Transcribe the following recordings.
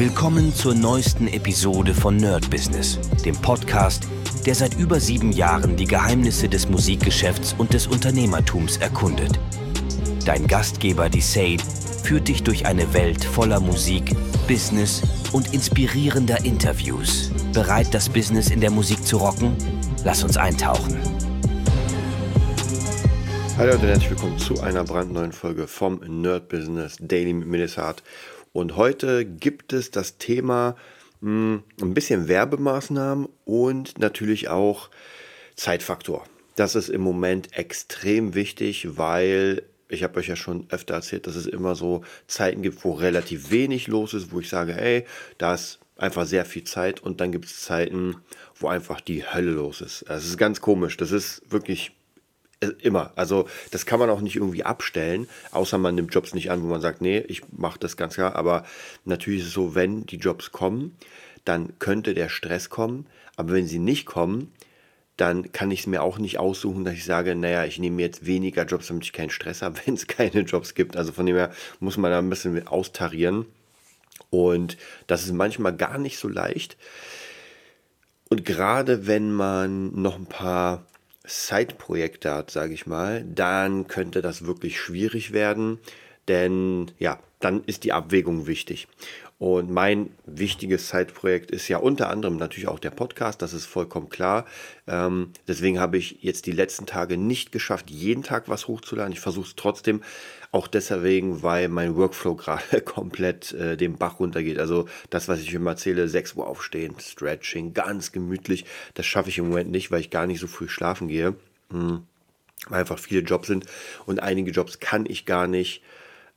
Willkommen zur neuesten Episode von Nerd Business, dem Podcast, der seit über sieben Jahren die Geheimnisse des Musikgeschäfts und des Unternehmertums erkundet. Dein Gastgeber, die Sade, führt dich durch eine Welt voller Musik, Business und inspirierender Interviews. Bereit, das Business in der Musik zu rocken? Lass uns eintauchen. Hallo und herzlich willkommen zu einer brandneuen Folge vom Nerd Business Daily mit Melissard. Und heute gibt es das Thema mh, hm, ein bisschen Werbemaßnahmen und natürlich auch Zeitfaktor. Das ist im Moment extrem wichtig, weil ich habe euch ja schon öfter erzählt, dass es immer so Zeiten gibt, wo relativ wenig los ist, wo ich sage, ey, da ist einfach sehr viel Zeit und dann gibt es Zeiten, wo einfach die Hölle los ist. Das ist ganz komisch. Das ist wirklich immer. Also das kann man auch nicht irgendwie abstellen, außer man nimmt Jobs nicht an, wo man sagt, nee, ich mache das ganz klar. Aber natürlich ist es so, wenn die Jobs kommen, dann könnte der Stress kommen. Aber wenn sie nicht kommen, dann kann ich es mir auch nicht aussuchen, dass ich sage, naja, ich nehme jetzt weniger Jobs, damit ich keinen Stress habe, wenn es keine Jobs gibt. Also von dem her muss man da ein bisschen austarieren. Und das ist manchmal gar nicht so leicht. Und gerade wenn man noch ein paar Side-Projekte hat, sage ich mal, dann könnte das wirklich schwierig werden, denn ja, dann ist die Abwägung wichtig. Und mein wichtiges Zeitprojekt ist ja unter anderem natürlich auch der Podcast, das ist vollkommen klar. Ähm, deswegen habe ich jetzt die letzten Tage nicht geschafft, jeden Tag was hochzuladen. Ich versuche es trotzdem, auch deswegen, weil mein Workflow gerade komplett äh, den Bach runtergeht. Also das, was ich immer erzähle, 6 Uhr aufstehen, Stretching, ganz gemütlich, das schaffe ich im Moment nicht, weil ich gar nicht so früh schlafen gehe. Hm. Weil einfach viele Jobs sind und einige Jobs kann ich gar nicht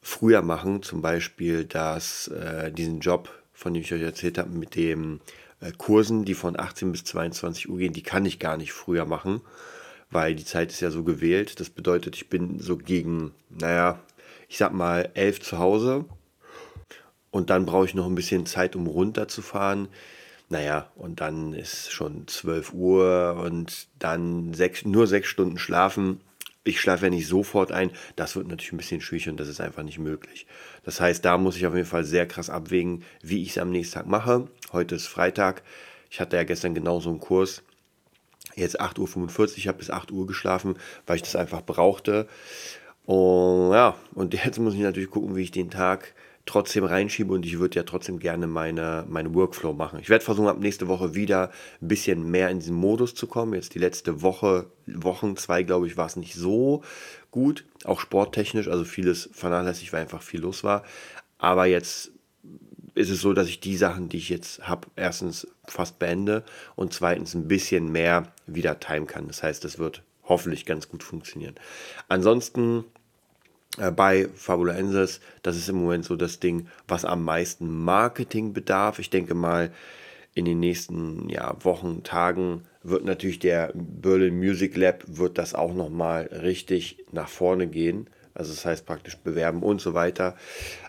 früher machen, zum Beispiel dass äh, diesen Job, von dem ich euch erzählt habe, mit den äh, Kursen, die von 18 bis 22 Uhr gehen, die kann ich gar nicht früher machen, weil die Zeit ist ja so gewählt. Das bedeutet, ich bin so gegen, naja, ich sag mal 11 zu Hause und dann brauche ich noch ein bisschen Zeit, um runterzufahren. Naja, und dann ist schon 12 Uhr und dann sechs, nur sechs Stunden schlafen ich schlafe ja nicht sofort ein. Das wird natürlich ein bisschen schwierig und das ist einfach nicht möglich. Das heißt, da muss ich auf jeden Fall sehr krass abwägen, wie ich es am nächsten Tag mache. Heute ist Freitag. Ich hatte ja gestern genauso einen Kurs. Jetzt 8.45 Uhr. Ich habe bis 8 Uhr geschlafen, weil ich das einfach brauchte. Und ja, und jetzt muss ich natürlich gucken, wie ich den Tag trotzdem reinschiebe und ich würde ja trotzdem gerne meine, meine Workflow machen. Ich werde versuchen, ab nächste Woche wieder ein bisschen mehr in diesen Modus zu kommen. Jetzt die letzte Woche, Wochen, zwei, glaube ich, war es nicht so gut, auch sporttechnisch, also vieles vernachlässigt, weil einfach viel los war. Aber jetzt ist es so, dass ich die Sachen, die ich jetzt habe, erstens fast beende und zweitens ein bisschen mehr wieder timen kann. Das heißt, das wird hoffentlich ganz gut funktionieren. Ansonsten äh, bei Fabulensis, das ist im Moment so das Ding, was am meisten Marketing bedarf. Ich denke mal, in den nächsten ja, Wochen, Tagen wird natürlich der Berlin Music Lab, wird das auch nochmal richtig nach vorne gehen. Also das heißt praktisch bewerben und so weiter.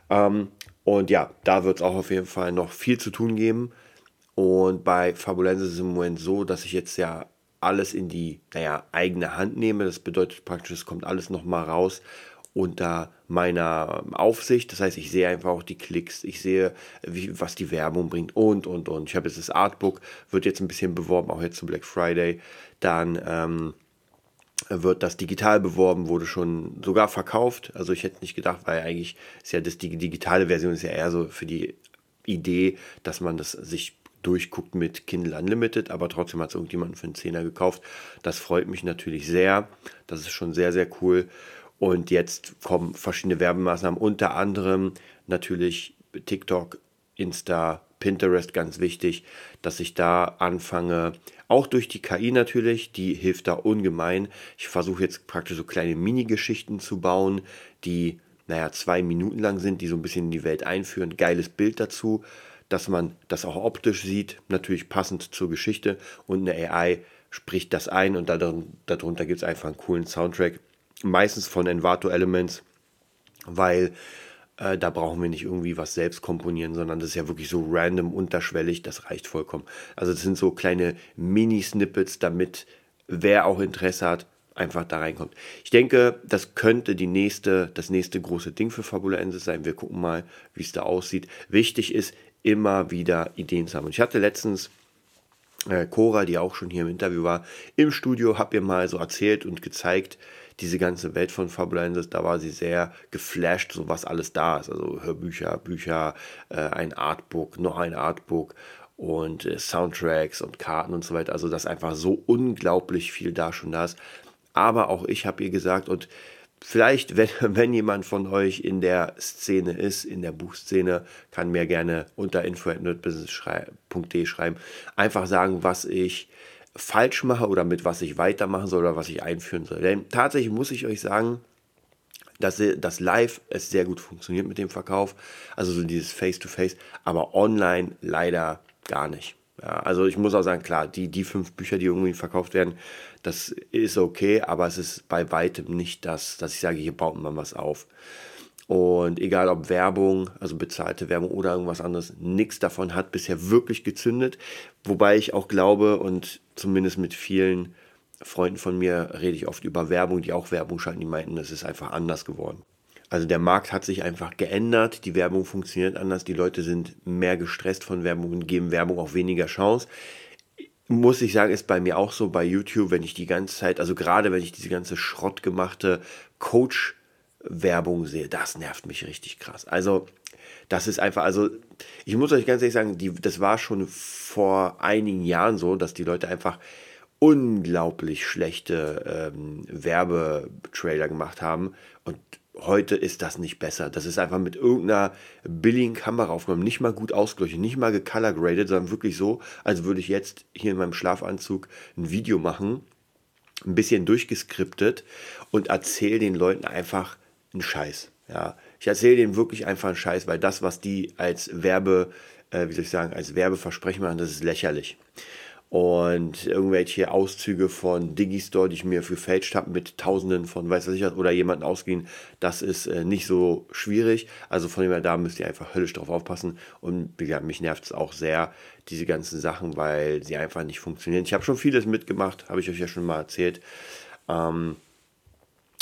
Ähm, und ja, da wird es auch auf jeden Fall noch viel zu tun geben. Und bei Fabulensis ist es im Moment so, dass ich jetzt ja alles in die naja, eigene Hand nehme. Das bedeutet praktisch, es kommt alles nochmal raus unter meiner Aufsicht. Das heißt, ich sehe einfach auch die Klicks, ich sehe, wie, was die Werbung bringt und, und, und. Ich habe jetzt das Artbook, wird jetzt ein bisschen beworben, auch jetzt zum Black Friday. Dann ähm, wird das digital beworben, wurde schon sogar verkauft. Also ich hätte nicht gedacht, weil eigentlich ist ja das, die digitale Version ist ja eher so für die Idee, dass man das sich durchguckt mit Kindle Unlimited, aber trotzdem hat es irgendjemand für einen Zehner gekauft. Das freut mich natürlich sehr. Das ist schon sehr, sehr cool. Und jetzt kommen verschiedene Werbemaßnahmen, unter anderem natürlich TikTok, Insta, Pinterest ganz wichtig, dass ich da anfange, auch durch die KI natürlich, die hilft da ungemein. Ich versuche jetzt praktisch so kleine Mini-Geschichten zu bauen, die, naja, zwei Minuten lang sind, die so ein bisschen in die Welt einführen. Geiles Bild dazu, dass man das auch optisch sieht, natürlich passend zur Geschichte und eine AI spricht das ein und darunter gibt es einfach einen coolen Soundtrack meistens von Envato Elements, weil äh, da brauchen wir nicht irgendwie was selbst komponieren, sondern das ist ja wirklich so random, unterschwellig, das reicht vollkommen. Also das sind so kleine Mini-Snippets, damit wer auch Interesse hat, einfach da reinkommt. Ich denke, das könnte die nächste, das nächste große Ding für Fabula Ensis sein. Wir gucken mal, wie es da aussieht. Wichtig ist, immer wieder Ideen zu haben. Und ich hatte letztens äh, Cora, die auch schon hier im Interview war, im Studio, habe ihr mal so erzählt und gezeigt, diese ganze Welt von Fabulensis, da war sie sehr geflasht, so was alles da ist. Also Hörbücher, Bücher, äh, ein Artbook, noch ein Artbook und äh, Soundtracks und Karten und so weiter. Also, dass einfach so unglaublich viel da schon da ist. Aber auch ich habe ihr gesagt, und vielleicht, wenn, wenn jemand von euch in der Szene ist, in der Buchszene, kann mir gerne unter info.nerdbusiness.de schreiben. Einfach sagen, was ich falsch mache oder mit was ich weitermachen soll oder was ich einführen soll. Denn tatsächlich muss ich euch sagen, dass das Live es sehr gut funktioniert mit dem Verkauf, also so dieses Face-to-Face, -face, aber online leider gar nicht. Ja, also ich muss auch sagen, klar, die, die fünf Bücher, die irgendwie verkauft werden, das ist okay, aber es ist bei weitem nicht das, dass ich sage, hier baut man was auf. Und egal ob Werbung, also bezahlte Werbung oder irgendwas anderes, nichts davon hat bisher wirklich gezündet. Wobei ich auch glaube und zumindest mit vielen Freunden von mir rede ich oft über Werbung, die auch Werbung schalten, die meinten, es ist einfach anders geworden. Also der Markt hat sich einfach geändert, die Werbung funktioniert anders, die Leute sind mehr gestresst von Werbung und geben Werbung auch weniger Chance. Muss ich sagen, ist bei mir auch so bei YouTube, wenn ich die ganze Zeit, also gerade wenn ich diese ganze schrottgemachte Coach- Werbung sehe, das nervt mich richtig krass. Also, das ist einfach, also, ich muss euch ganz ehrlich sagen, die, das war schon vor einigen Jahren so, dass die Leute einfach unglaublich schlechte ähm, Werbetrailer gemacht haben und heute ist das nicht besser. Das ist einfach mit irgendeiner billigen Kamera aufgenommen, nicht mal gut ausgeleuchtet, nicht mal gecolor sondern wirklich so, als würde ich jetzt hier in meinem Schlafanzug ein Video machen, ein bisschen durchgeskriptet und erzähle den Leuten einfach, einen Scheiß. Ja, ich erzähle denen wirklich einfach einen Scheiß, weil das, was die als Werbe, äh, wie soll ich sagen, als Werbeversprechen machen, das ist lächerlich. Und irgendwelche Auszüge von Digistore, die ich mir gefälscht habe, mit Tausenden von, weiß was ich was, oder jemanden ausgehen, das ist äh, nicht so schwierig. Also von dem her, da müsst ihr einfach höllisch drauf aufpassen. Und gesagt, mich nervt es auch sehr, diese ganzen Sachen, weil sie einfach nicht funktionieren. Ich habe schon vieles mitgemacht, habe ich euch ja schon mal erzählt. Ähm,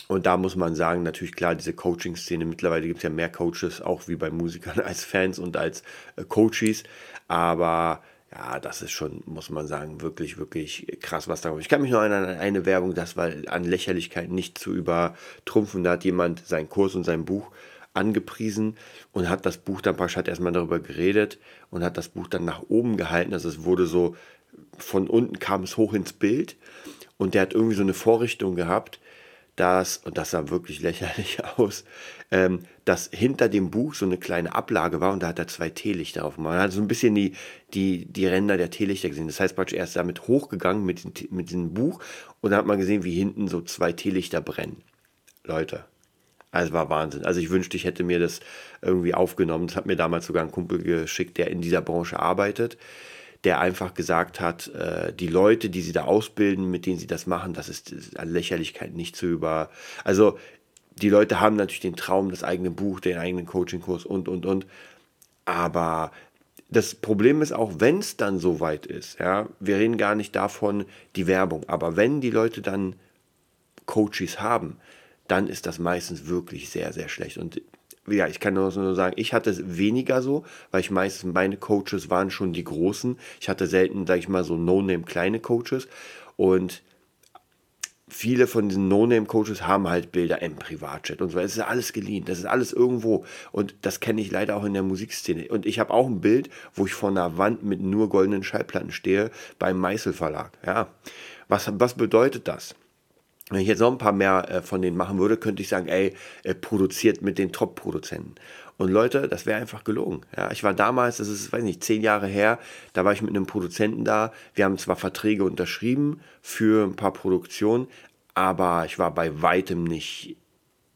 und da muss man sagen, natürlich klar, diese Coaching-Szene, mittlerweile gibt es ja mehr Coaches, auch wie bei Musikern, als Fans und als äh, Coaches. Aber ja, das ist schon, muss man sagen, wirklich, wirklich krass, was da kommt. Ich kann mich noch an eine Werbung, das war an Lächerlichkeit nicht zu übertrumpfen. Da hat jemand seinen Kurs und sein Buch angepriesen und hat das Buch dann praktisch, erstmal darüber geredet und hat das Buch dann nach oben gehalten. Also es wurde so, von unten kam es hoch ins Bild und der hat irgendwie so eine Vorrichtung gehabt, dass, und das sah wirklich lächerlich aus, ähm, dass hinter dem Buch so eine kleine Ablage war und da hat er zwei Teelichter auf. Man hat so ein bisschen die, die, die Ränder der Teelichter gesehen. Das heißt praktisch, er ist damit hochgegangen mit, mit diesem Buch und da hat man gesehen, wie hinten so zwei Teelichter brennen. Leute, also war Wahnsinn. Also ich wünschte, ich hätte mir das irgendwie aufgenommen. Das hat mir damals sogar ein Kumpel geschickt, der in dieser Branche arbeitet der einfach gesagt hat, äh, die Leute, die sie da ausbilden, mit denen sie das machen, das ist, ist an Lächerlichkeit nicht zu über. Also die Leute haben natürlich den Traum, das eigene Buch, den eigenen Coachingkurs und, und, und. Aber das Problem ist auch, wenn es dann so weit ist, ja, wir reden gar nicht davon, die Werbung, aber wenn die Leute dann Coaches haben, dann ist das meistens wirklich sehr, sehr schlecht. Und ja, ich kann nur sagen, ich hatte es weniger so, weil ich meistens, meine Coaches waren schon die großen. Ich hatte selten, sag ich mal, so No-Name kleine Coaches. Und viele von diesen No-Name-Coaches haben halt Bilder im Privatchat und so. Es ist alles geliehen, das ist alles irgendwo. Und das kenne ich leider auch in der Musikszene. Und ich habe auch ein Bild, wo ich vor einer Wand mit nur goldenen Schallplatten stehe, beim Meißel Verlag. Ja, was, was bedeutet das? Wenn ich jetzt noch ein paar mehr äh, von denen machen würde, könnte ich sagen, ey, äh, produziert mit den Top-Produzenten. Und Leute, das wäre einfach gelogen. Ja, ich war damals, das ist, weiß nicht, zehn Jahre her, da war ich mit einem Produzenten da. Wir haben zwar Verträge unterschrieben für ein paar Produktionen, aber ich war bei weitem nicht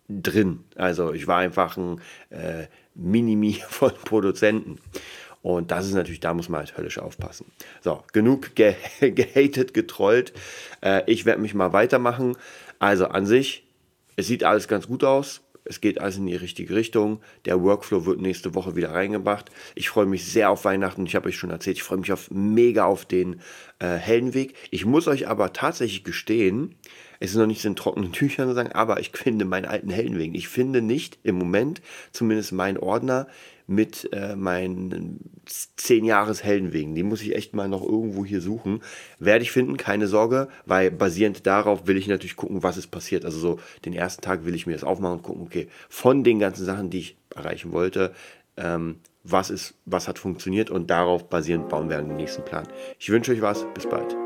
drin. Also ich war einfach ein äh, Minimi von Produzenten. Und das ist natürlich, da muss man halt höllisch aufpassen. So, genug ge gehatet, getrollt. Äh, ich werde mich mal weitermachen. Also an sich, es sieht alles ganz gut aus. Es geht alles in die richtige Richtung. Der Workflow wird nächste Woche wieder reingebracht. Ich freue mich sehr auf Weihnachten. Ich habe euch schon erzählt, ich freue mich auf, mega auf den äh, Heldenweg. Ich muss euch aber tatsächlich gestehen, es ist noch nicht in trockenen Tüchern sozusagen, aber ich finde meinen alten Heldenwegen. Ich finde nicht im Moment zumindest meinen Ordner mit äh, meinen 10 Jahres Heldenwegen. Die muss ich echt mal noch irgendwo hier suchen. Werde ich finden, keine Sorge, weil basierend darauf will ich natürlich gucken, was ist passiert. Also so den ersten Tag will ich mir das aufmachen und gucken, okay, von den ganzen Sachen, die ich erreichen wollte, ähm, was ist, was hat funktioniert und darauf basierend bauen wir den nächsten Plan. Ich wünsche euch was, bis bald.